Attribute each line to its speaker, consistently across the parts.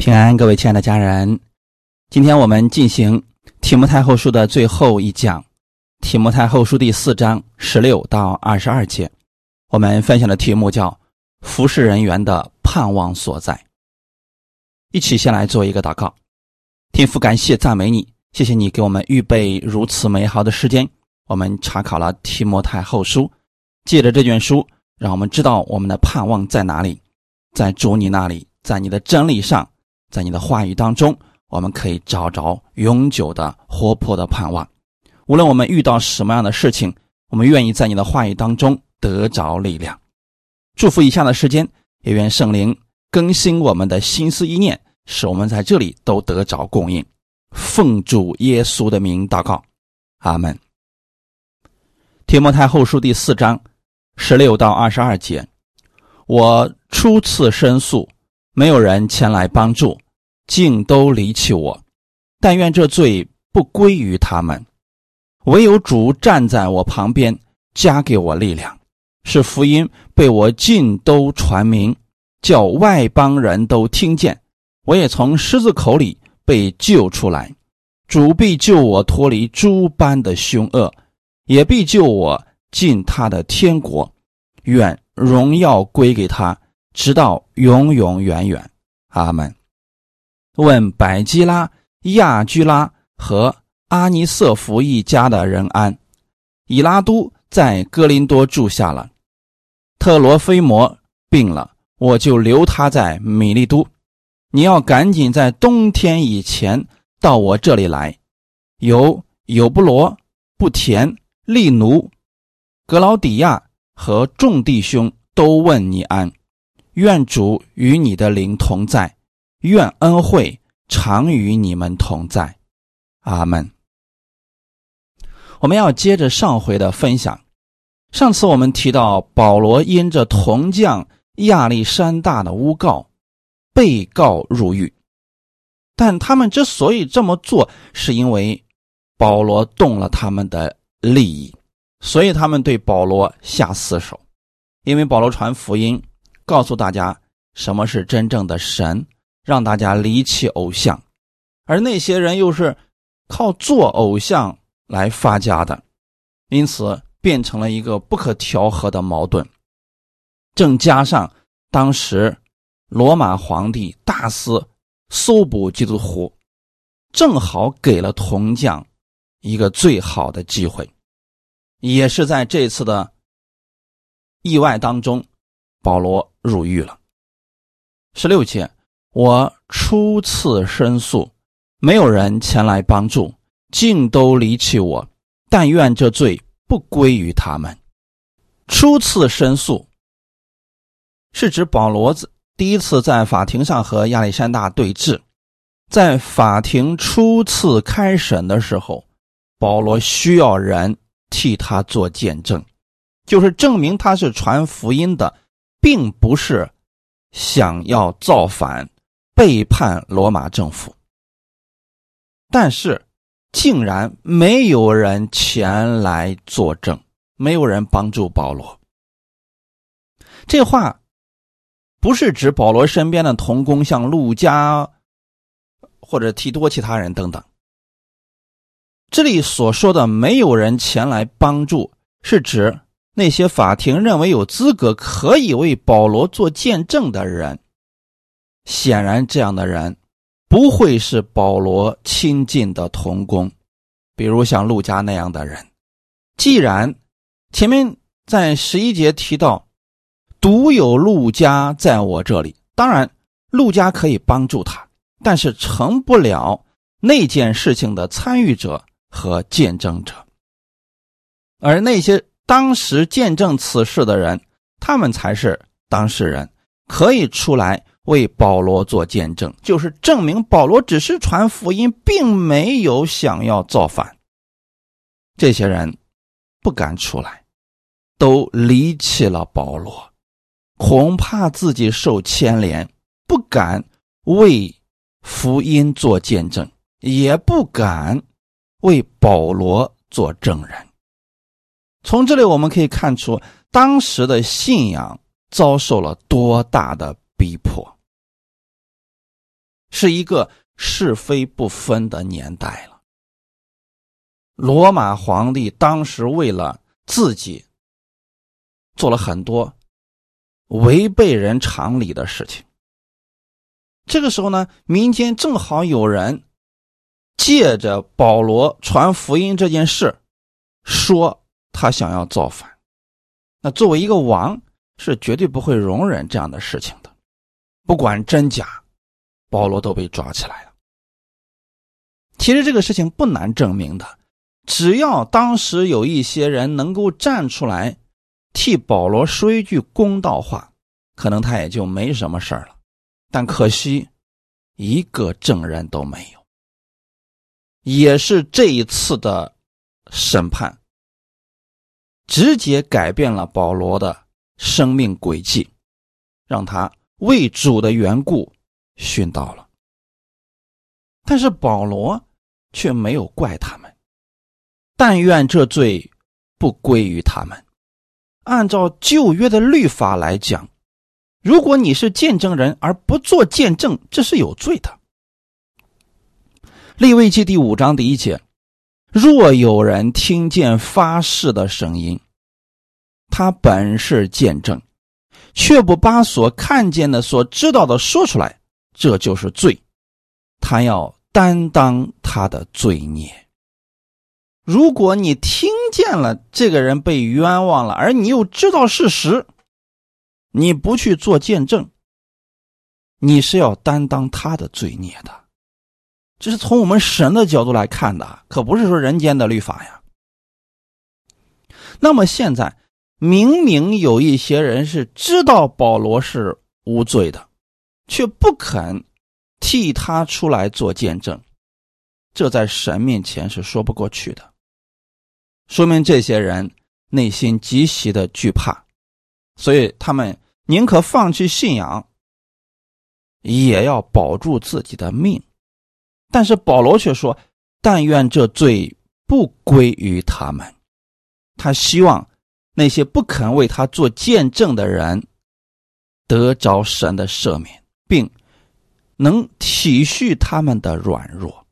Speaker 1: 平安，各位亲爱的家人，今天我们进行提摩太后书的最后一讲，提摩太后书第四章十六到二十二节。我们分享的题目叫“服侍人员的盼望所在”。一起先来做一个祷告，天父，感谢赞美你，谢谢你给我们预备如此美好的时间。我们查考了提摩太后书，借着这卷书，让我们知道我们的盼望在哪里，在主你那里，在你的真理上。在你的话语当中，我们可以找着永久的活泼的盼望。无论我们遇到什么样的事情，我们愿意在你的话语当中得着力量。祝福以下的时间，也愿圣灵更新我们的心思意念，使我们在这里都得着供应。奉主耶稣的名祷告，阿门。提摩太后书第四章十六到二十二节，我初次申诉。没有人前来帮助，竟都离弃我。但愿这罪不归于他们，唯有主站在我旁边，加给我力量，是福音被我尽都传明，叫外邦人都听见。我也从狮子口里被救出来，主必救我脱离诸般的凶恶，也必救我进他的天国。愿荣耀归给他。直到永永远远，阿门。问百基拉、亚居拉和阿尼瑟福一家的人安。以拉都在哥林多住下了。特罗菲摩病了，我就留他在米利都。你要赶紧在冬天以前到我这里来。有有布罗、布田、利奴、格劳底亚和众弟兄都问你安。愿主与你的灵同在，愿恩惠常与你们同在，阿门。我们要接着上回的分享。上次我们提到，保罗因着铜匠亚历山大的诬告，被告入狱。但他们之所以这么做，是因为保罗动了他们的利益，所以他们对保罗下死手。因为保罗传福音。告诉大家什么是真正的神，让大家离弃偶像，而那些人又是靠做偶像来发家的，因此变成了一个不可调和的矛盾。正加上当时罗马皇帝大肆搜捕基督徒，正好给了铜匠一个最好的机会，也是在这次的意外当中。保罗入狱了。十六节，我初次申诉，没有人前来帮助，竟都离弃我。但愿这罪不归于他们。初次申诉，是指保罗子第一次在法庭上和亚历山大对峙，在法庭初次开审的时候，保罗需要人替他做见证，就是证明他是传福音的。并不是想要造反、背叛罗马政府，但是竟然没有人前来作证，没有人帮助保罗。这话不是指保罗身边的同工，像陆家或者提多其他人等等。这里所说的没有人前来帮助，是指。那些法庭认为有资格可以为保罗做见证的人，显然这样的人不会是保罗亲近的同工，比如像陆家那样的人。既然前面在十一节提到，独有陆家在我这里，当然陆家可以帮助他，但是成不了那件事情的参与者和见证者，而那些。当时见证此事的人，他们才是当事人，可以出来为保罗做见证，就是证明保罗只是传福音，并没有想要造反。这些人不敢出来，都离弃了保罗，恐怕自己受牵连，不敢为福音做见证，也不敢为保罗做证人。从这里我们可以看出，当时的信仰遭受了多大的逼迫。是一个是非不分的年代了。罗马皇帝当时为了自己做了很多违背人常理的事情。这个时候呢，民间正好有人借着保罗传福音这件事，说他想要造反。那作为一个王，是绝对不会容忍这样的事情的，不管真假，保罗都被抓起来了。其实这个事情不难证明的，只要当时有一些人能够站出来替保罗说一句公道话，可能他也就没什么事了。但可惜，一个证人都没有。也是这一次的审判。直接改变了保罗的生命轨迹，让他为主的缘故殉道了。但是保罗却没有怪他们，但愿这罪不归于他们。按照旧约的律法来讲，如果你是见证人而不做见证，这是有罪的。利未记第五章第一节。若有人听见发誓的声音，他本是见证，却不把所看见的、所知道的说出来，这就是罪。他要担当他的罪孽。如果你听见了这个人被冤枉了，而你又知道事实，你不去做见证，你是要担当他的罪孽的。这是从我们神的角度来看的，可不是说人间的律法呀。那么现在明明有一些人是知道保罗是无罪的，却不肯替他出来做见证，这在神面前是说不过去的。说明这些人内心极其的惧怕，所以他们宁可放弃信仰，也要保住自己的命。但是保罗却说：“但愿这罪不归于他们。”他希望那些不肯为他做见证的人得着神的赦免，并能体恤他们的软弱。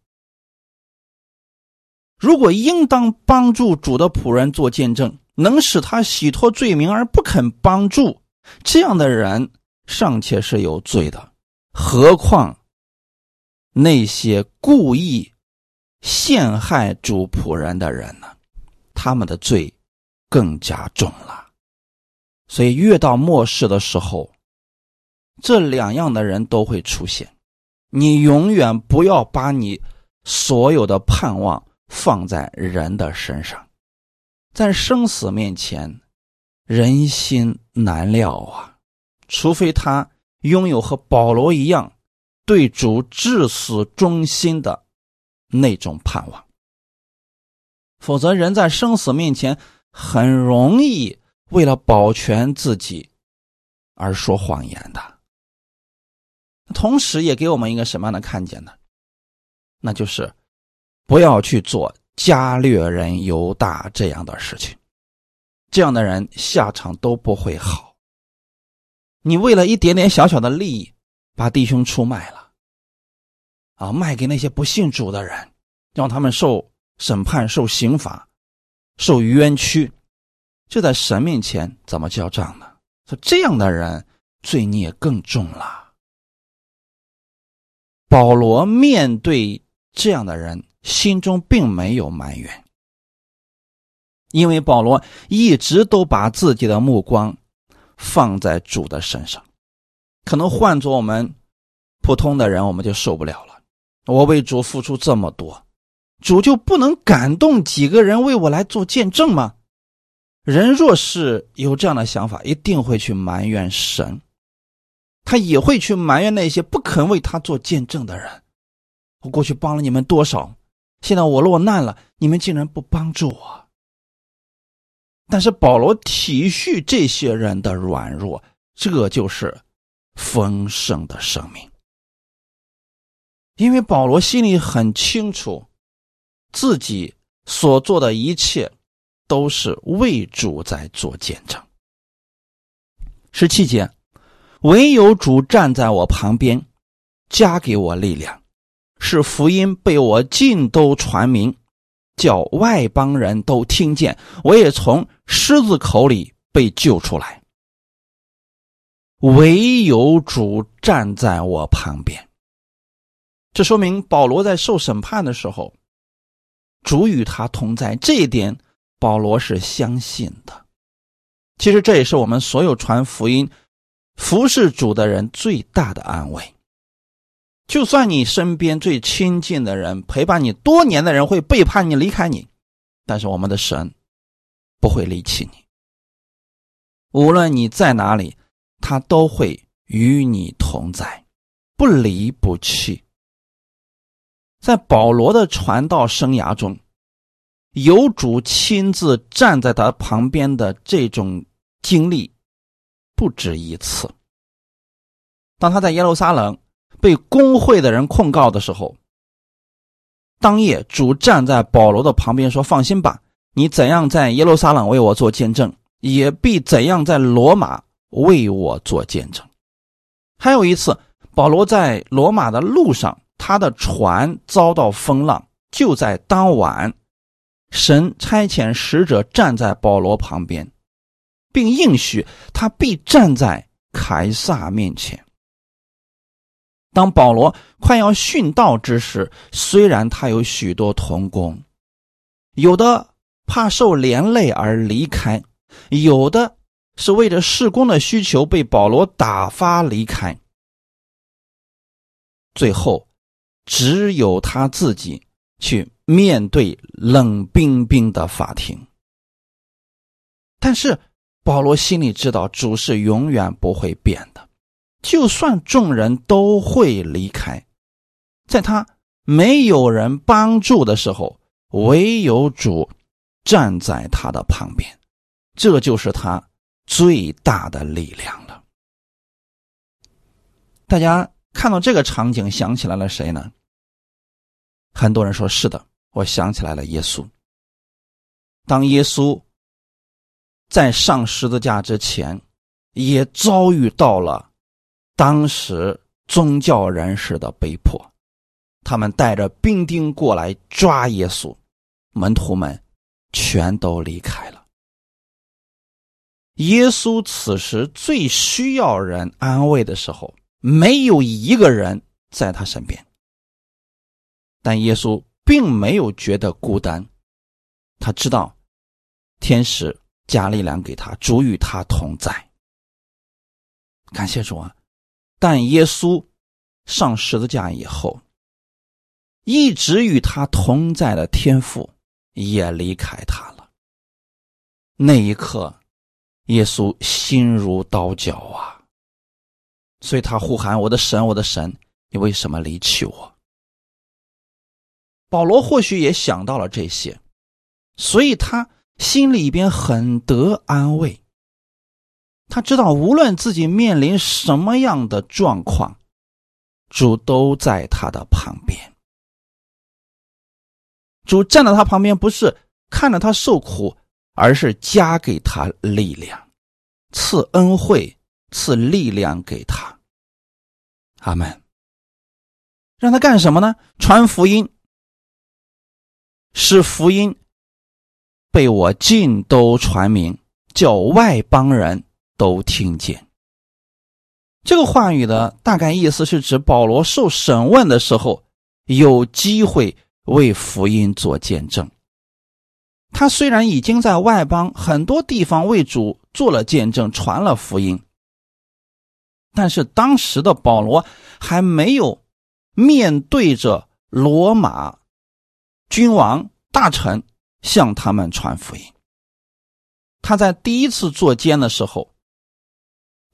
Speaker 1: 如果应当帮助主的仆人做见证，能使他洗脱罪名而不肯帮助这样的人，尚且是有罪的，何况？那些故意陷害主仆人的人呢？他们的罪更加重了。所以越到末世的时候，这两样的人都会出现。你永远不要把你所有的盼望放在人的身上，在生死面前，人心难料啊！除非他拥有和保罗一样。对主至死忠心的那种盼望，否则人在生死面前很容易为了保全自己而说谎言的。同时，也给我们一个什么样的看见呢？那就是不要去做加略人犹大这样的事情，这样的人下场都不会好。你为了一点点小小的利益，把弟兄出卖了。啊，卖给那些不信主的人，让他们受审判、受刑罚、受冤屈，这在神面前怎么交账呢？说这样的人罪孽更重了。保罗面对这样的人，心中并没有埋怨，因为保罗一直都把自己的目光放在主的身上。可能换做我们普通的人，我们就受不了了。我为主付出这么多，主就不能感动几个人为我来做见证吗？人若是有这样的想法，一定会去埋怨神，他也会去埋怨那些不肯为他做见证的人。我过去帮了你们多少，现在我落难了，你们竟然不帮助我。但是保罗体恤这些人的软弱，这就是丰盛的生命。因为保罗心里很清楚，自己所做的一切都是为主在做见证。十七节，唯有主站在我旁边，加给我力量，使福音被我尽都传明，叫外邦人都听见，我也从狮子口里被救出来。唯有主站在我旁边，这说明保罗在受审判的时候，主与他同在。这一点，保罗是相信的。其实这也是我们所有传福音、服侍主的人最大的安慰。就算你身边最亲近的人、陪伴你多年的人会背叛你、离开你，但是我们的神不会离弃你。无论你在哪里，他都会与你同在，不离不弃。在保罗的传道生涯中，有主亲自站在他旁边的这种。经历不止一次。当他在耶路撒冷被公会的人控告的时候，当夜主站在保罗的旁边说：“放心吧，你怎样在耶路撒冷为我做见证，也必怎样在罗马为我做见证。”还有一次，保罗在罗马的路上，他的船遭到风浪，就在当晚，神差遣使者站在保罗旁边。并应许他必站在凯撒面前。当保罗快要殉道之时，虽然他有许多同工，有的怕受连累而离开，有的是为着事工的需求被保罗打发离开，最后只有他自己去面对冷冰冰的法庭。但是。保罗心里知道，主是永远不会变的，就算众人都会离开，在他没有人帮助的时候，唯有主站在他的旁边，这就是他最大的力量了。大家看到这个场景，想起来了谁呢？很多人说是的，我想起来了耶稣。当耶稣。在上十字架之前，也遭遇到了当时宗教人士的被迫，他们带着兵丁过来抓耶稣，门徒们全都离开了。耶稣此时最需要人安慰的时候，没有一个人在他身边，但耶稣并没有觉得孤单，他知道天使。加力量给他，主与他同在。感谢主啊！但耶稣上十字架以后，一直与他同在的天父也离开他了。那一刻，耶稣心如刀绞啊！所以他呼喊：“我的神，我的神，你为什么离弃我？”保罗或许也想到了这些，所以他。心里边很得安慰，他知道无论自己面临什么样的状况，主都在他的旁边。主站在他旁边，不是看着他受苦，而是加给他力量，赐恩惠，赐力量给他。阿门。让他干什么呢？传福音，使福音。被我尽都传明，叫外邦人都听见。这个话语的大概意思是指保罗受审问的时候，有机会为福音做见证。他虽然已经在外邦很多地方为主做了见证，传了福音，但是当时的保罗还没有面对着罗马君王大臣。向他们传福音。他在第一次做监的时候，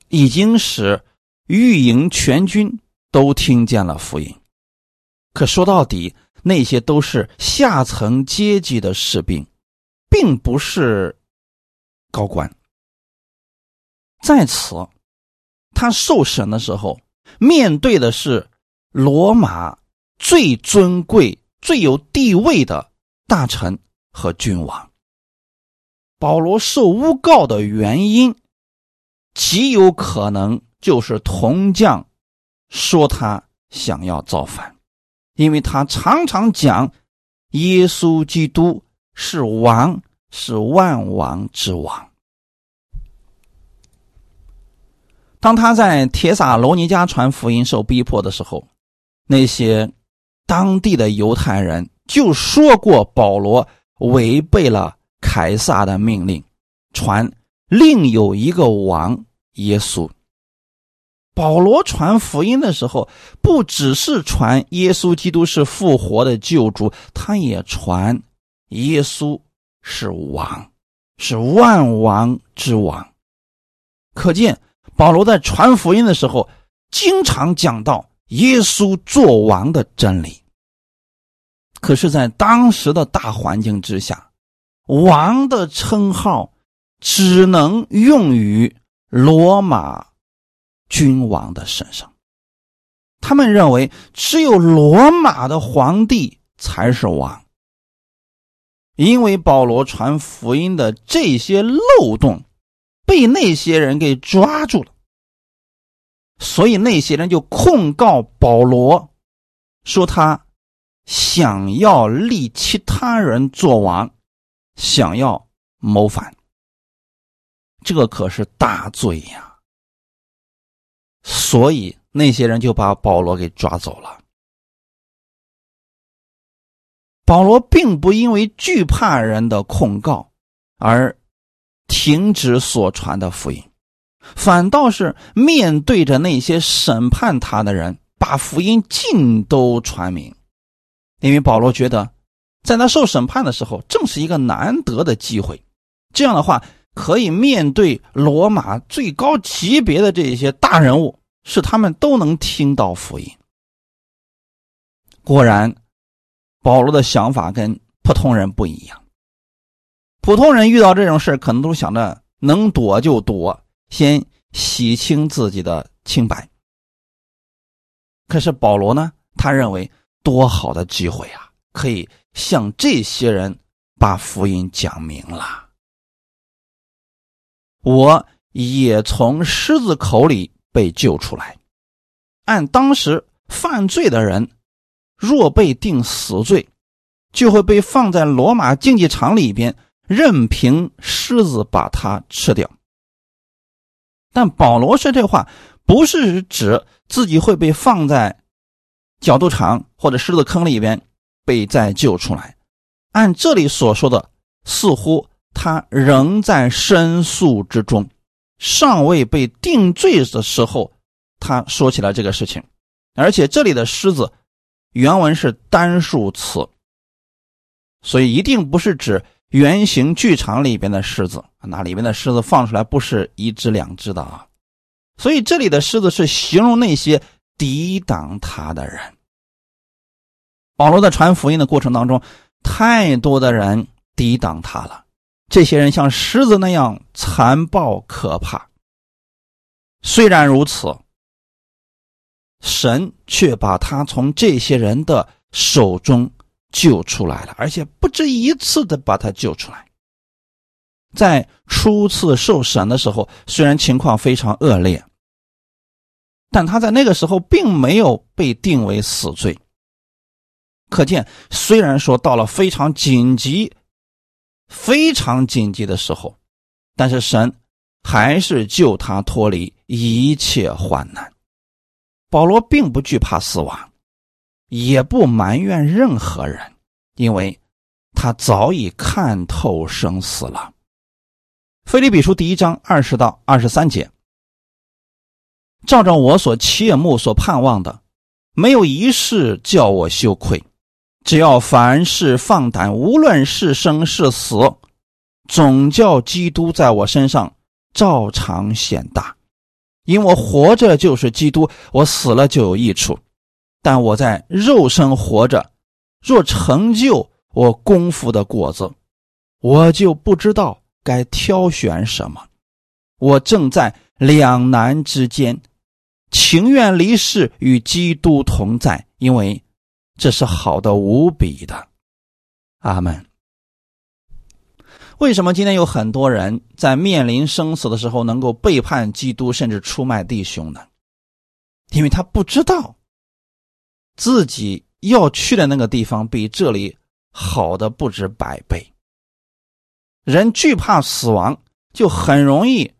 Speaker 1: 已经使御营全军都听见了福音。可说到底，那些都是下层阶级的士兵，并不是高官。在此，他受审的时候，面对的是罗马最尊贵、最有地位的大臣。和君王，保罗受诬告的原因，极有可能就是铜匠说他想要造反，因为他常常讲耶稣基督是王，是万王之王。当他在铁撒罗尼迦传福音受逼迫的时候，那些当地的犹太人就说过保罗违背了凯撒的命令，传另有一个王耶稣。保罗传福音的时候，不只是传耶稣基督是复活的救主，他也传耶稣是王，是万王之王。可见保罗在传福音的时候，经常讲到耶稣做王的真理。可是，在当时的大环境之下，王的称号只能用于罗马。君王的身上，他们认为只有罗马的皇帝才是王。因为保罗传福音的这些漏洞被那些人给抓住了，所以那些人就控告保罗，说他想要立其他人做王，想要谋反。这可是大罪呀！所以那些人就把保罗给抓走了。保罗并不因为惧怕人的控告而停止所传的福音，反倒是面对着那些审判他的人，把福音尽都传明。因为保罗觉得，在他受审判的时候，正是一个难得的机会。这样的话。可以面对罗马最高级别的这些大人物，使他们都能听到福音。果然，保罗的想法跟普通人不一样。普通人遇到这种事可能都想着能躲就躲，先洗清自己的清白。可是保罗呢？他认为多好的机会啊，可以向这些人把福音讲明了。我也从狮子口里被救出来。按当时犯罪的人，若被定死罪，就会被放在罗马竞技场里边，任凭狮子把他吃掉。但保罗说这话，不是指自己会被放在角斗场或者狮子坑里边被再救出来。按这里所说的，似乎。他仍在申诉之中，尚未被定罪的时候，他说起了这个事情。而且这里的“狮子”原文是单数词，所以一定不是指圆形剧场里边的狮子。那里边的狮子放出来不是一只两只的啊。所以这里的“狮子”是形容那些抵挡他的人。保罗在传福音的过程当中，太多的人抵挡他了。这些人像狮子那样残暴可怕。虽然如此，神却把他从这些人的手中救出来了，而且不止一次的把他救出来。在初次受审的时候，虽然情况非常恶劣，但他在那个时候并没有被定为死罪。可见，虽然说到了非常紧急。非常紧急的时候，但是神还是救他脱离一切患难。保罗并不惧怕死亡，也不埋怨任何人，因为他早已看透生死了。腓立比书第一章二十到二十三节，照着我所切慕所盼望的，没有一事叫我羞愧。只要凡事放胆，无论是生是死，总叫基督在我身上照常显大。因我活着就是基督，我死了就有益处。但我在肉身活着，若成就我功夫的果子，我就不知道该挑选什么。我正在两难之间，情愿离世与基督同在，因为。这是好的无比的，阿门。为什么今天有很多人在面临生死的时候能够背叛基督，甚至出卖弟兄呢？因为他不知道自己要去的那个地方比这里好的不止百倍。人惧怕死亡，就很容易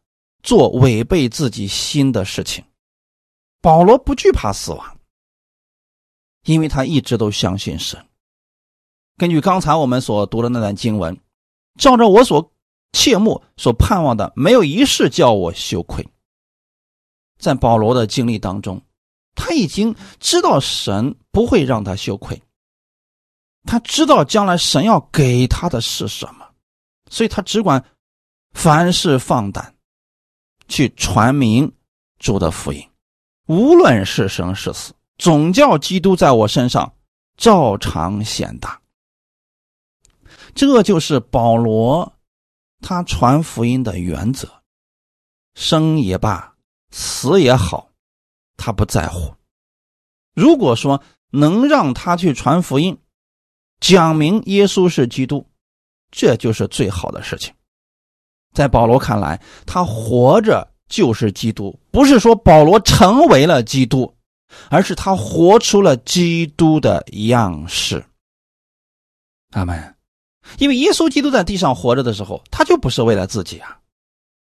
Speaker 1: 做违背自己心的事情。保罗不惧怕死亡，因为他一直都相信神。根据刚才我们所读的那段经文，照着我所切慕、所盼望的，没有一事叫我羞愧。在保罗的经历当中，他已经知道神不会让他羞愧，他知道将来神要给他的是什么，所以他只管凡事放胆去传明主的福音，无论是生是死，总叫基督在我身上照常显大。这就是保罗他传福音的原则，生也罢，死也好，他不在乎。如果说能让他去传福音，讲明耶稣是基督，这就是最好的事情。在保罗看来，他活着就是基督，不是说保罗成为了基督，而是他活出了基督的样式。阿门。因为耶稣基督在地上活着的时候，他就不是为了自己啊，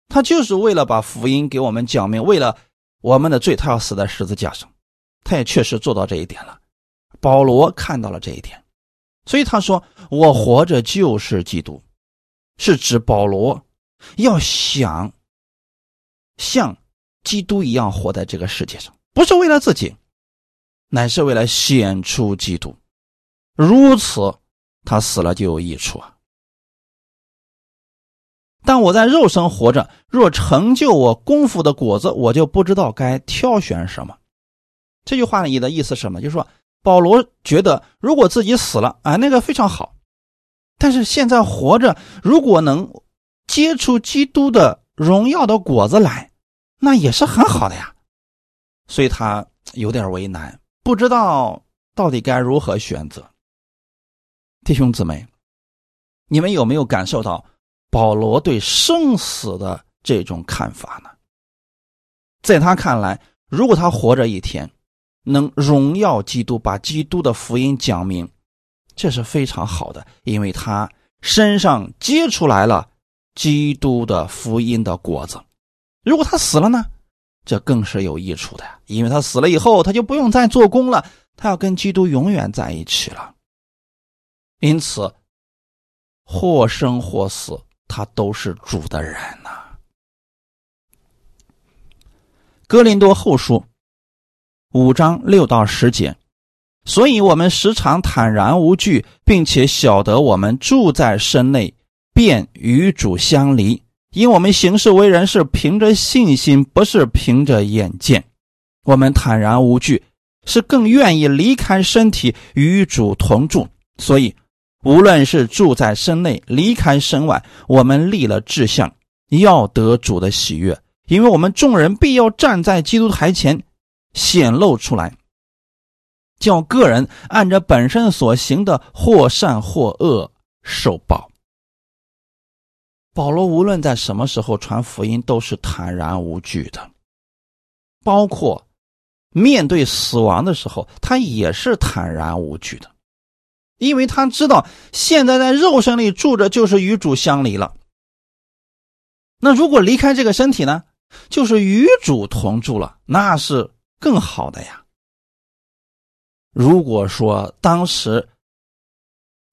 Speaker 1: 他就是为了把福音给我们讲明，为了我们的罪，他要死在十字架上，他也确实做到这一点了。保罗看到了这一点，所以他说：“我活着就是基督。”是指保罗要想像基督一样活在这个世界上，不是为了自己，乃是为了显出基督。如此。他死了就有益处啊！但我在肉身活着，若成就我功夫的果子，我就不知道该挑选什么。这句话里的意思是什么？就是说，保罗觉得如果自己死了，啊，那个非常好；但是现在活着，如果能结出基督的荣耀的果子来，那也是很好的呀。所以他有点为难，不知道到底该如何选择。弟兄姊妹，你们有没有感受到保罗对生死的这种看法呢？在他看来，如果他活着一天，能荣耀基督，把基督的福音讲明，这是非常好的，因为他身上结出来了基督的福音的果子。如果他死了呢？这更是有益处的，因为他死了以后，他就不用再做工了，他要跟基督永远在一起了。因此，或生或死，他都是主的人呐。哥林多后书五章六到十节，所以我们时常坦然无惧，并且晓得我们住在身内，便与主相离，因我们行事为人是凭着信心，不是凭着眼见。我们坦然无惧，是更愿意离开身体与主同住，所以。无论是住在身内，离开身外，我们立了志向，要得主的喜悦，因为我们众人必要站在基督台前显露出来，叫个人按着本身所行的，或善或恶受报。保罗无论在什么时候传福音，都是坦然无惧的，包括面对死亡的时候，他也是坦然无惧的。因为他知道现在在肉身里住着就是与主相离了，那如果离开这个身体呢，就是与主同住了，那是更好的呀。如果说当时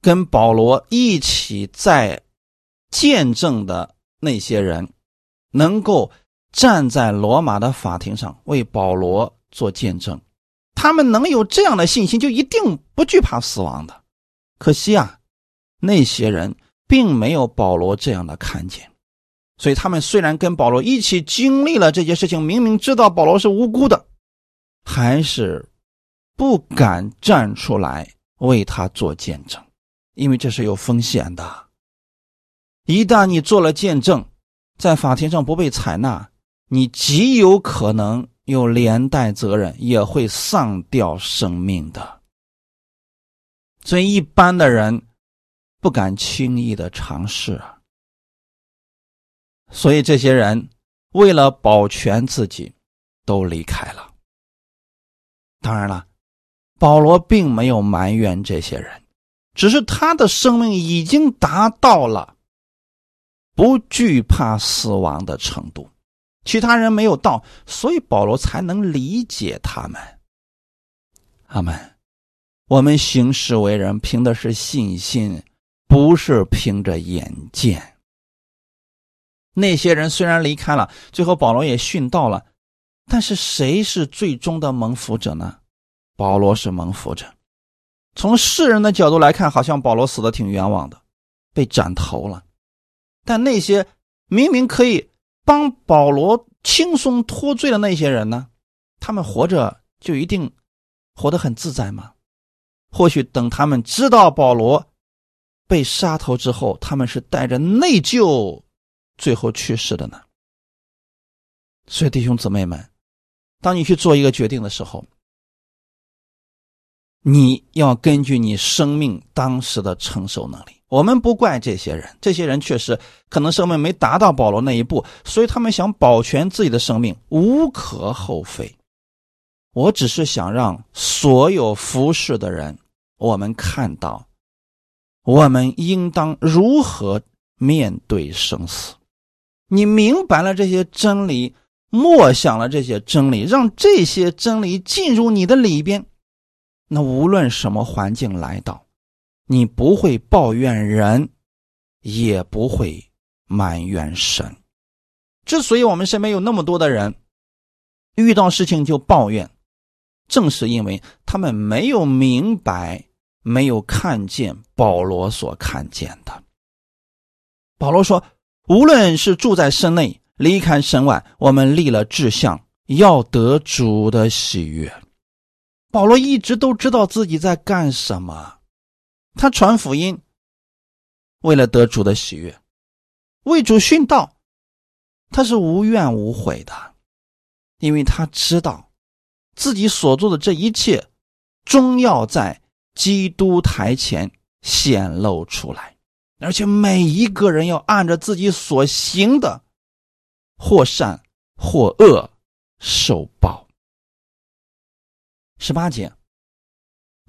Speaker 1: 跟保罗一起在见证的那些人，能够站在罗马的法庭上为保罗做见证，他们能有这样的信心，就一定不惧怕死亡的。可惜啊，那些人并没有保罗这样的看见，所以他们虽然跟保罗一起经历了这些事情，明明知道保罗是无辜的，还是不敢站出来为他做见证，因为这是有风险的。一旦你做了见证，在法庭上不被采纳，你极有可能有连带责任，也会丧掉生命的。所以，一般的人不敢轻易的尝试啊。所以，这些人为了保全自己，都离开了。当然了，保罗并没有埋怨这些人，只是他的生命已经达到了不惧怕死亡的程度，其他人没有到，所以保罗才能理解他们。阿门。我们行事为人，凭的是信心，不是凭着眼见。那些人虽然离开了，最后保罗也殉道了，但是谁是最终的蒙福者呢？保罗是蒙福者。从世人的角度来看，好像保罗死的挺冤枉的，被斩头了。但那些明明可以帮保罗轻松脱罪的那些人呢？他们活着就一定活得很自在吗？或许等他们知道保罗被杀头之后，他们是带着内疚，最后去世的呢。所以，弟兄姊妹们，当你去做一个决定的时候，你要根据你生命当时的承受能力。我们不怪这些人，这些人确实可能生命没达到保罗那一步，所以他们想保全自己的生命，无可厚非。我只是想让所有服侍的人。我们看到，我们应当如何面对生死？你明白了这些真理，默想了这些真理，让这些真理进入你的里边，那无论什么环境来到，你不会抱怨人，也不会埋怨神。之所以我们身边有那么多的人遇到事情就抱怨，正是因为他们没有明白。没有看见保罗所看见的。保罗说：“无论是住在身内，离开身外，我们立了志向，要得主的喜悦。”保罗一直都知道自己在干什么，他传福音，为了得主的喜悦，为主殉道，他是无怨无悔的，因为他知道自己所做的这一切，终要在。基督台前显露出来，而且每一个人要按着自己所行的，或善或恶受报。十八节，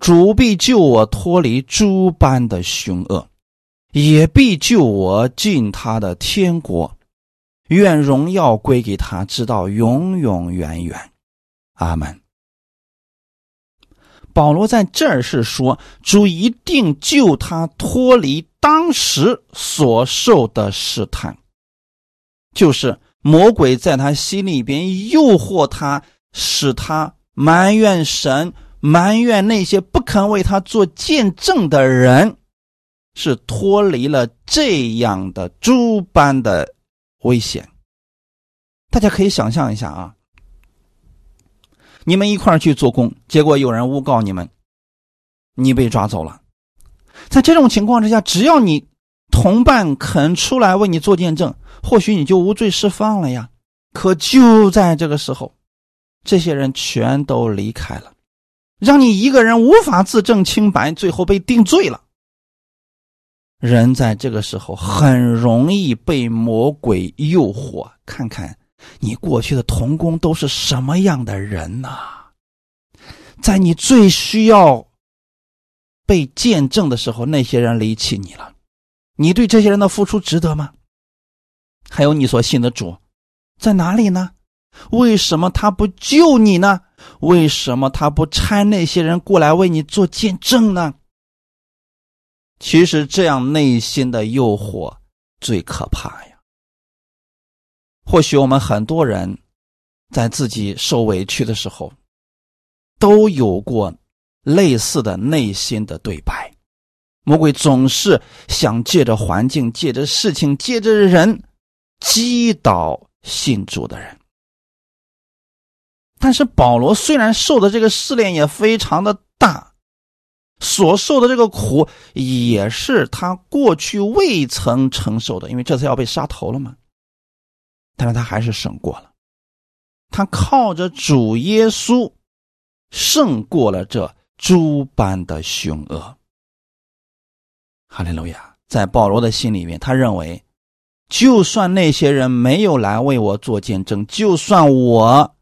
Speaker 1: 主必救我脱离诸般的凶恶，也必救我进他的天国。愿荣耀归给他，直到永永远远。阿门。保罗在这儿是说，主一定救他脱离当时所受的试探，就是魔鬼在他心里边诱惑他，使他埋怨神，埋怨那些不肯为他做见证的人，是脱离了这样的诸般的危险。大家可以想象一下啊。你们一块去做工，结果有人诬告你们，你被抓走了。在这种情况之下，只要你同伴肯出来为你做见证，或许你就无罪释放了呀。可就在这个时候，这些人全都离开了，让你一个人无法自证清白，最后被定罪了。人在这个时候很容易被魔鬼诱惑，看看。你过去的童工都是什么样的人呐？在你最需要被见证的时候，那些人离弃你了，你对这些人的付出值得吗？还有你所信的主在哪里呢？为什么他不救你呢？为什么他不差那些人过来为你做见证呢？其实这样内心的诱惑最可怕呀。或许我们很多人，在自己受委屈的时候，都有过类似的内心的对白。魔鬼总是想借着环境、借着事情、借着人，击倒信主的人。但是保罗虽然受的这个试炼也非常的大，所受的这个苦也是他过去未曾承受的，因为这次要被杀头了嘛。但是他还是胜过了，他靠着主耶稣胜过了这诸般的凶恶。哈利路亚！在保罗的心里面，他认为，就算那些人没有来为我做见证，就算我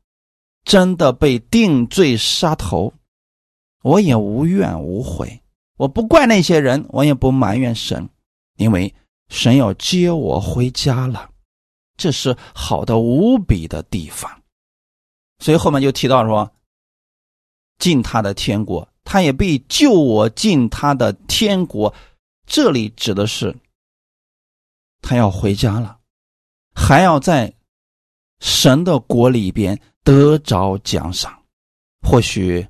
Speaker 1: 真的被定罪杀头，我也无怨无悔，我不怪那些人，我也不埋怨神，因为神要接我回家了，这是好的无比的地方。所以后面就提到说，进他的天国，他也必救我进他的天国。这里指的是他要回家了，还要在神的国里边得着奖赏。或许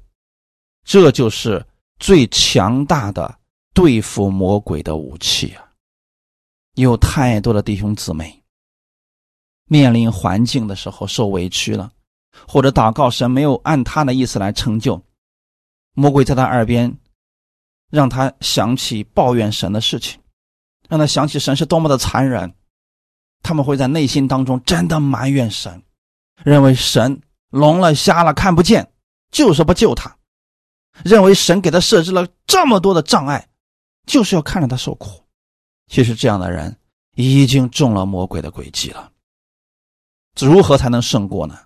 Speaker 1: 这就是最强大的对付魔鬼的武器啊！有太多的弟兄姊妹面临环境的时候受委屈了，或者祷告神没有按他的意思来成就，魔鬼在他耳边。让他想起抱怨神的事情，让他想起神是多么的残忍，他们会在内心当中真的埋怨神，认为神聋了瞎了看不见，就是不救他，认为神给他设置了这么多的障碍，就是要看着他受苦。其实这样的人已经中了魔鬼的诡计了。如何才能胜过呢？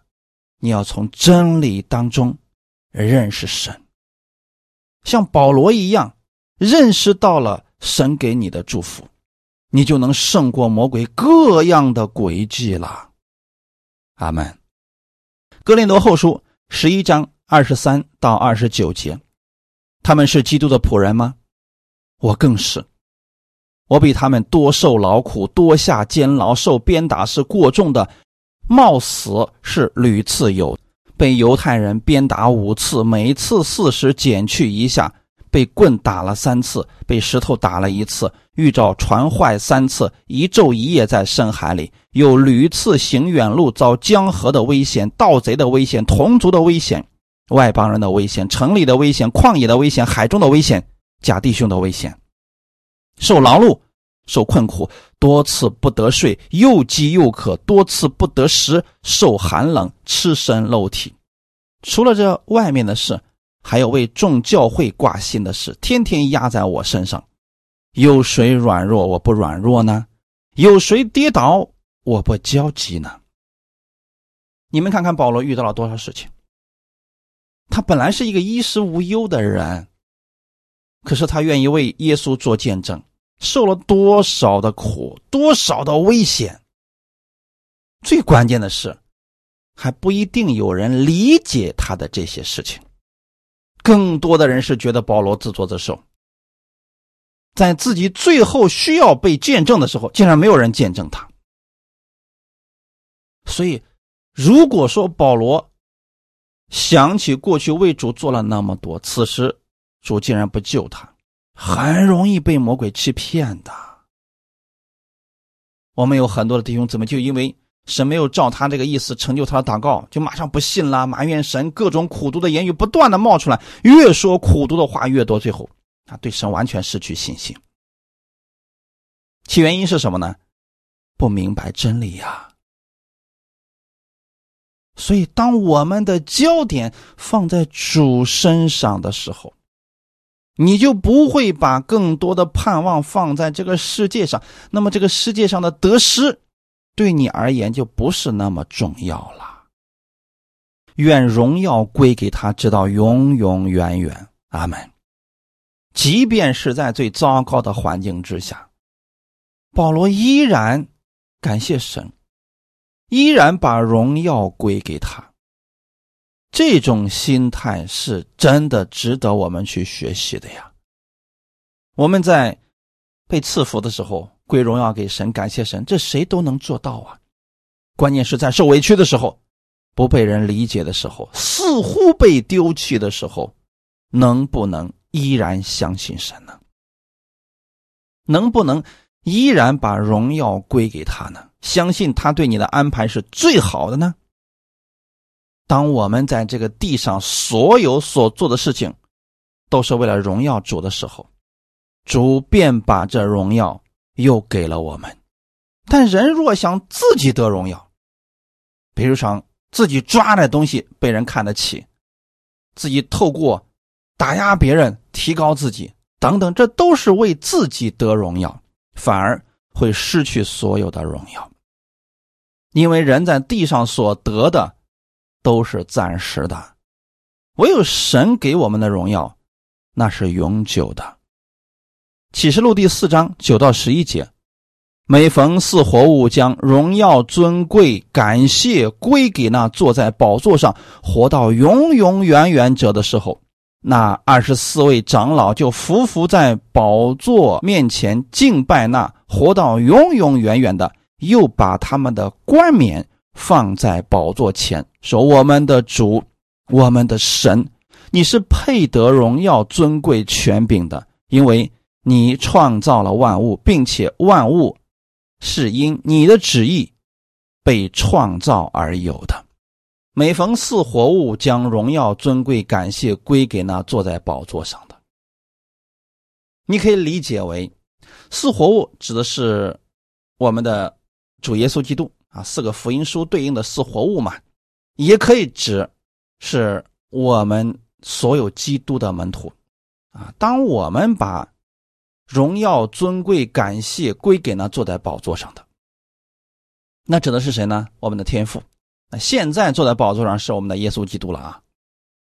Speaker 1: 你要从真理当中认识神，像保罗一样。认识到了神给你的祝福，你就能胜过魔鬼各样的诡计了。阿门。哥林多后书十一章二十三到二十九节，他们是基督的仆人吗？我更是，我比他们多受劳苦，多下监牢，受鞭打是过重的，冒死是屡次有，被犹太人鞭打五次，每次四十减去一下。被棍打了三次，被石头打了一次，遇着船坏三次，一昼一夜在深海里，又屡次行远路，遭江河的危险、盗贼的危险、同族的危险、外邦人的危险、城里的危险、旷野的危险、海中的危险、假弟兄的危险，受劳碌、受困苦，多次不得睡，又饥又渴，多次不得食，受寒冷，赤身露体。除了这外面的事。还有为众教会挂心的事，天天压在我身上。有谁软弱，我不软弱呢？有谁跌倒，我不焦急呢？你们看看保罗遇到了多少事情。他本来是一个衣食无忧的人，可是他愿意为耶稣做见证，受了多少的苦，多少的危险。最关键的是，还不一定有人理解他的这些事情。更多的人是觉得保罗自作自受，在自己最后需要被见证的时候，竟然没有人见证他。所以，如果说保罗想起过去为主做了那么多，此时主竟然不救他，很容易被魔鬼欺骗的。我们有很多的弟兄姊妹就因为。神没有照他这个意思成就他的祷告，就马上不信了，埋怨神，各种苦毒的言语不断的冒出来，越说苦毒的话越多，最后他对神完全失去信心。其原因是什么呢？不明白真理呀。所以，当我们的焦点放在主身上的时候，你就不会把更多的盼望放在这个世界上，那么这个世界上的得失。对你而言就不是那么重要了。愿荣耀归给他，直到永永远远。阿门。即便是在最糟糕的环境之下，保罗依然感谢神，依然把荣耀归给他。这种心态是真的值得我们去学习的呀。我们在被赐福的时候。归荣耀给神，感谢神，这谁都能做到啊！关键是在受委屈的时候，不被人理解的时候，似乎被丢弃的时候，能不能依然相信神呢？能不能依然把荣耀归给他呢？相信他对你的安排是最好的呢？当我们在这个地上所有所做的事情，都是为了荣耀主的时候，主便把这荣耀。又给了我们，但人若想自己得荣耀，比如想自己抓的东西被人看得起，自己透过打压别人提高自己等等，这都是为自己得荣耀，反而会失去所有的荣耀。因为人在地上所得的都是暂时的，唯有神给我们的荣耀那是永久的。启示录第四章九到十一节，每逢四活物将荣耀、尊贵、感谢归给那坐在宝座上、活到永永远远者的时候，那二十四位长老就伏伏在宝座面前敬拜那活到永永远远的，又把他们的冠冕放在宝座前，说：“我们的主，我们的神，你是配得荣耀、尊贵、权柄的，因为。”你创造了万物，并且万物是因你的旨意被创造而有的。每逢四活物，将荣耀、尊贵、感谢归给那坐在宝座上的。你可以理解为，四活物指的是我们的主耶稣基督啊，四个福音书对应的四活物嘛，也可以指是我们所有基督的门徒啊。当我们把荣耀、尊贵、感谢归给那坐在宝座上的，那指的是谁呢？我们的天父。那现在坐在宝座上是我们的耶稣基督了啊。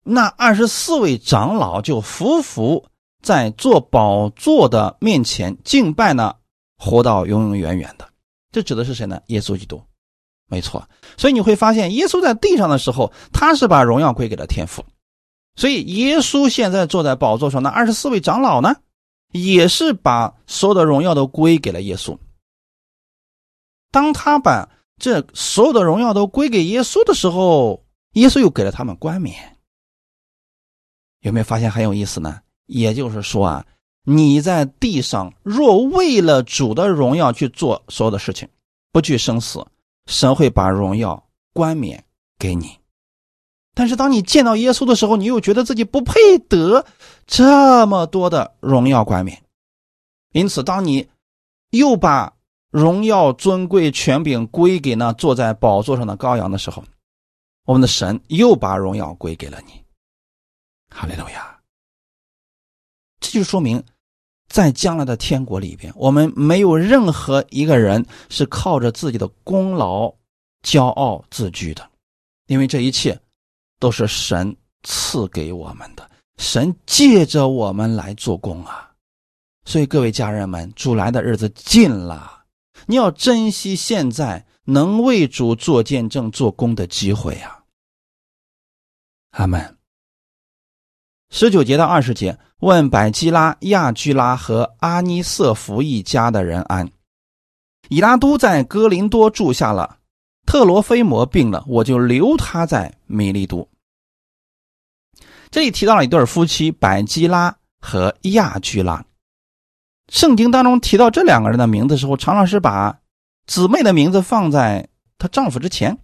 Speaker 1: 那二十四位长老就匍匐在坐宝座的面前敬拜呢，活到永永远远的。这指的是谁呢？耶稣基督，没错。所以你会发现，耶稣在地上的时候，他是把荣耀归给了天父。所以耶稣现在坐在宝座上，那二十四位长老呢？也是把所有的荣耀都归给了耶稣。当他把这所有的荣耀都归给耶稣的时候，耶稣又给了他们冠冕。有没有发现很有意思呢？也就是说啊，你在地上若为了主的荣耀去做所有的事情，不惧生死，神会把荣耀冠冕给你。但是当你见到耶稣的时候，你又觉得自己不配得这么多的荣耀冠冕，因此，当你又把荣耀、尊贵、权柄归给那坐在宝座上的羔羊的时候，我们的神又把荣耀归给了你。哈利路亚！这就说明，在将来的天国里边，我们没有任何一个人是靠着自己的功劳骄傲自居的，因为这一切。都是神赐给我们的，神借着我们来做工啊！所以各位家人们，主来的日子近了，你要珍惜现在能为主做见证、做工的机会呀！阿门。十九节到二十节，问百基拉、亚居拉和阿尼瑟福一家的人安。以拉都在哥林多住下了。特罗菲摩病了，我就留他在米利都。这里提到了一对夫妻百基拉和亚居拉。圣经当中提到这两个人的名字的时候，常常是把姊妹的名字放在她丈夫之前。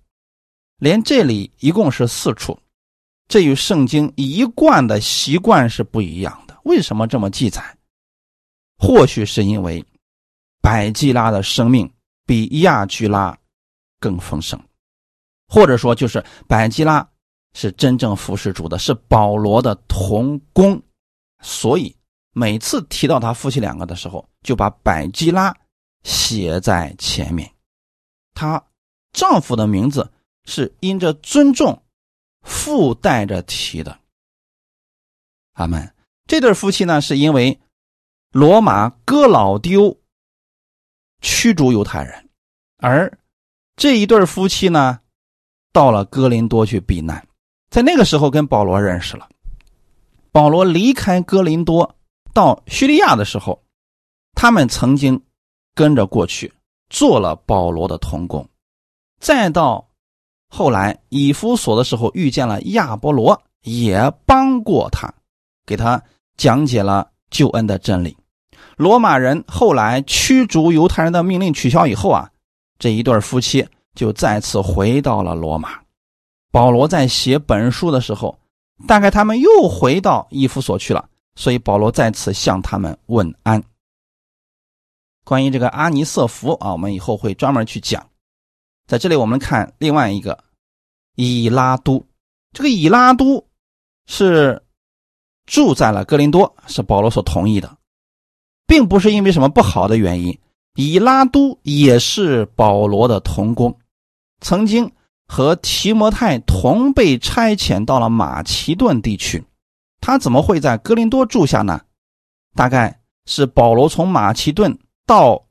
Speaker 1: 连这里一共是四处，这与圣经一贯的习惯是不一样的。为什么这么记载？或许是因为百基拉的生命比亚居拉。更丰盛，或者说就是百基拉是真正服侍主的，是保罗的同工，所以每次提到他夫妻两个的时候，就把百基拉写在前面。她丈夫的名字是因着尊重附带着提的。阿门。这对夫妻呢，是因为罗马哥老丢驱逐犹太人，而。这一对夫妻呢，到了哥林多去避难，在那个时候跟保罗认识了。保罗离开哥林多到叙利亚的时候，他们曾经跟着过去做了保罗的童工。再到后来以弗所的时候，遇见了亚波罗，也帮过他，给他讲解了救恩的真理。罗马人后来驱逐犹太人的命令取消以后啊。这一对夫妻就再次回到了罗马。保罗在写本书的时候，大概他们又回到伊夫所去了，所以保罗再次向他们问安。关于这个阿尼瑟福啊，我们以后会专门去讲。在这里，我们看另外一个以拉都。这个以拉都是住在了哥林多，是保罗所同意的，并不是因为什么不好的原因。以拉都也是保罗的同工，曾经和提摩太同被差遣到了马其顿地区，他怎么会在哥林多住下呢？大概是保罗从马其顿到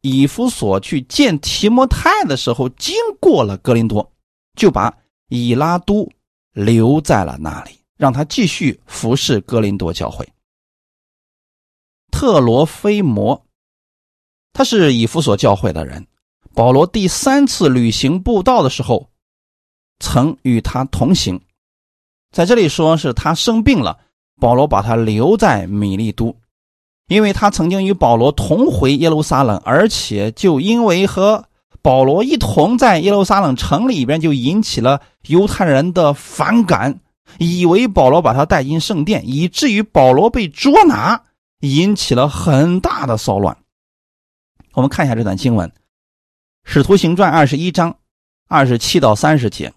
Speaker 1: 以弗所去见提摩太的时候，经过了哥林多，就把以拉都留在了那里，让他继续服侍哥林多教会。特罗菲摩，他是以弗所教会的人。保罗第三次旅行布道的时候，曾与他同行。在这里说是他生病了，保罗把他留在米利都，因为他曾经与保罗同回耶路撒冷，而且就因为和保罗一同在耶路撒冷城里边，就引起了犹太人的反感，以为保罗把他带进圣殿，以至于保罗被捉拿，引起了很大的骚乱。我们看一下这段经文，《使徒行传》二十一章二十七到三十节。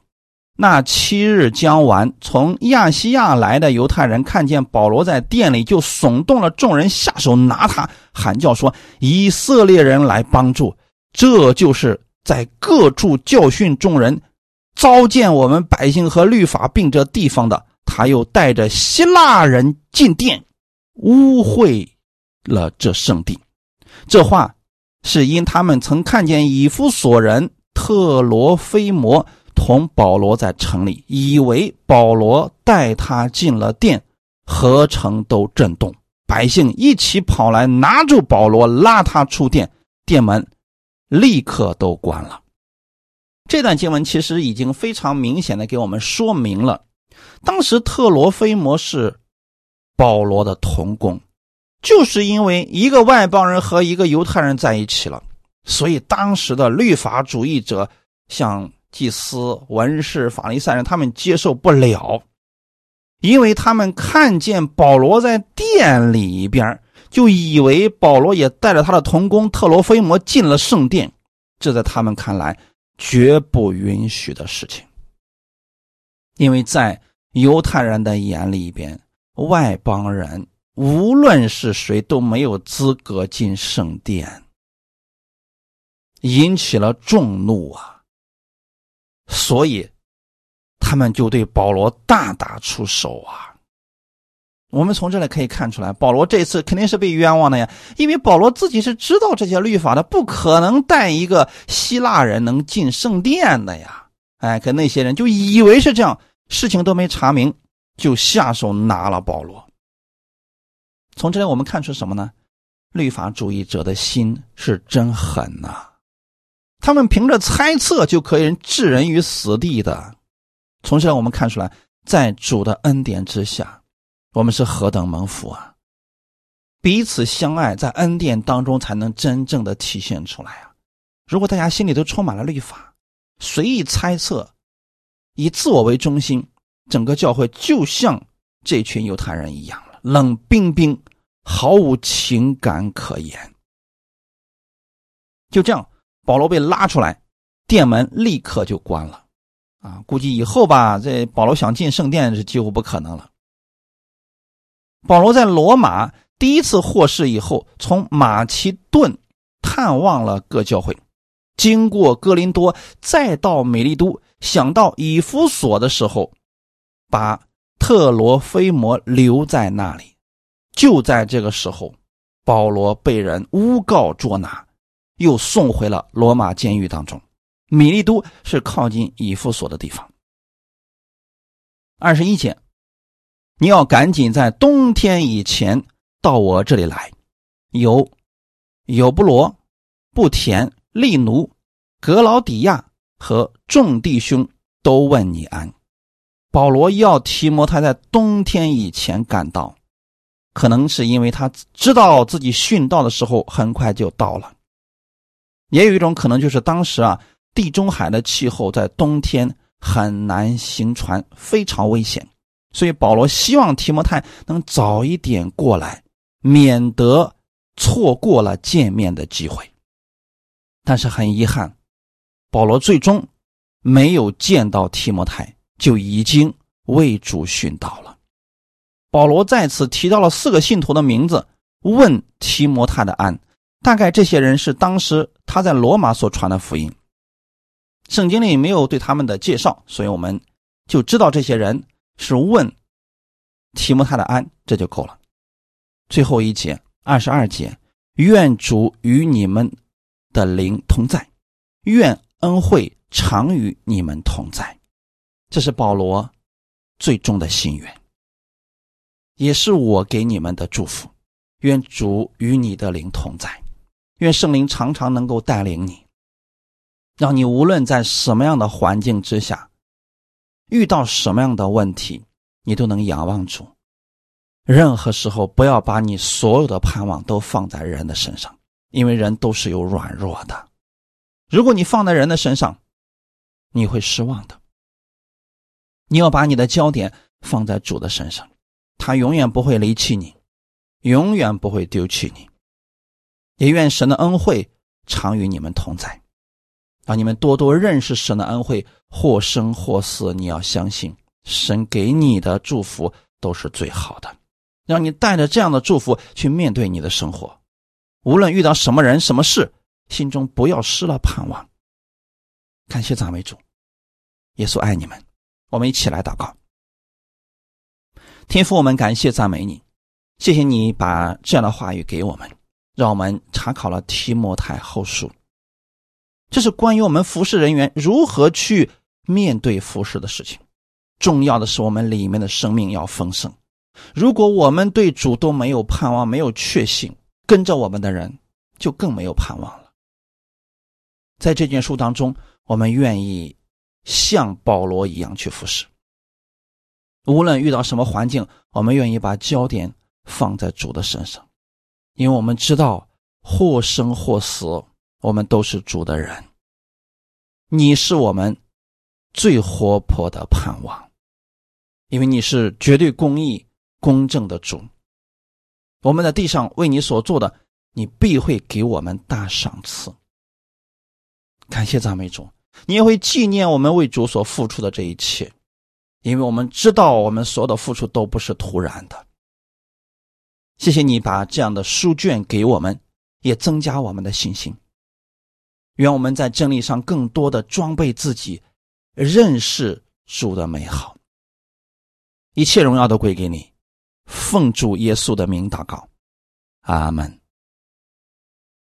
Speaker 1: 那七日将完，从亚细亚来的犹太人看见保罗在店里，就耸动了众人下手拿他，喊叫说：“以色列人来帮助！”这就是在各处教训众人，糟践我们百姓和律法，并这地方的。他又带着希腊人进殿，污秽了这圣地。这话是因他们曾看见以弗所人特罗菲摩。同保罗在城里，以为保罗带他进了殿，合城都震动，百姓一起跑来拿住保罗，拉他出殿，殿门立刻都关了。这段经文其实已经非常明显的给我们说明了，当时特罗菲摩是保罗的同工，就是因为一个外邦人和一个犹太人在一起了，所以当时的律法主义者像。祭司、文士、法利赛人，他们接受不了，因为他们看见保罗在殿里边，就以为保罗也带着他的同工特罗菲摩进了圣殿，这在他们看来绝不允许的事情。因为在犹太人的眼里边，外邦人无论是谁都没有资格进圣殿，引起了众怒啊。所以，他们就对保罗大打出手啊！我们从这里可以看出来，保罗这次肯定是被冤枉的呀，因为保罗自己是知道这些律法的，不可能带一个希腊人能进圣殿的呀！哎，可那些人就以为是这样，事情都没查明，就下手拿了保罗。从这里我们看出什么呢？律法主义者的心是真狠呐！他们凭着猜测就可以置人于死地的，从这我们看出来，在主的恩典之下，我们是何等蒙福啊！彼此相爱，在恩典当中才能真正的体现出来啊！如果大家心里都充满了律法，随意猜测，以自我为中心，整个教会就像这群犹太人一样了，冷冰冰，毫无情感可言。就这样。保罗被拉出来，殿门立刻就关了，啊，估计以后吧，这保罗想进圣殿是几乎不可能了。保罗在罗马第一次获释以后，从马其顿探望了各教会，经过哥林多，再到美利都，想到以弗所的时候，把特罗菲摩留在那里。就在这个时候，保罗被人诬告捉拿。又送回了罗马监狱当中。米利都是靠近以弗所的地方。二十一节，你要赶紧在冬天以前到我这里来。有有布罗、布田、利奴、格劳底亚和众弟兄都问你安。保罗要提摩太在冬天以前赶到，可能是因为他知道自己殉道的时候很快就到了。也有一种可能，就是当时啊，地中海的气候在冬天很难行船，非常危险，所以保罗希望提摩太能早一点过来，免得错过了见面的机会。但是很遗憾，保罗最终没有见到提摩太，就已经为主殉道了。保罗再次提到了四个信徒的名字，问提摩太的安。大概这些人是当时他在罗马所传的福音，圣经里没有对他们的介绍，所以我们就知道这些人是问提摩太的安，这就够了。最后一节，二十二节，愿主与你们的灵同在，愿恩惠常与你们同在。这是保罗最终的心愿，也是我给你们的祝福。愿主与你的灵同在，愿圣灵常常能够带领你，让你无论在什么样的环境之下，遇到什么样的问题，你都能仰望主。任何时候，不要把你所有的盼望都放在人的身上，因为人都是有软弱的。如果你放在人的身上，你会失望的。你要把你的焦点放在主的身上，他永远不会离弃你。永远不会丢弃你，也愿神的恩惠常与你们同在，让你们多多认识神的恩惠，或生或死。你要相信，神给你的祝福都是最好的，让你带着这样的祝福去面对你的生活，无论遇到什么人、什么事，心中不要失了盼望。感谢赞美主，耶稣爱你们，我们一起来祷告。天父，我们感谢赞美你。谢谢你把这样的话语给我们，让我们查考了提摩太后书。这是关于我们服侍人员如何去面对服侍的事情。重要的是，我们里面的生命要丰盛。如果我们对主都没有盼望、没有确信，跟着我们的人就更没有盼望了。在这卷书当中，我们愿意像保罗一样去服侍。无论遇到什么环境，我们愿意把焦点。放在主的身上，因为我们知道或生或死，我们都是主的人。你是我们最活泼的盼望，因为你是绝对公义、公正的主。我们在地上为你所做的，你必会给我们大赏赐。感谢赞美主，你也会纪念我们为主所付出的这一切，因为我们知道我们所有的付出都不是突然的。谢谢你把这样的书卷给我们，也增加我们的信心。愿我们在真理上更多的装备自己，认识主的美好。一切荣耀都归给你，奉主耶稣的名祷告，阿门。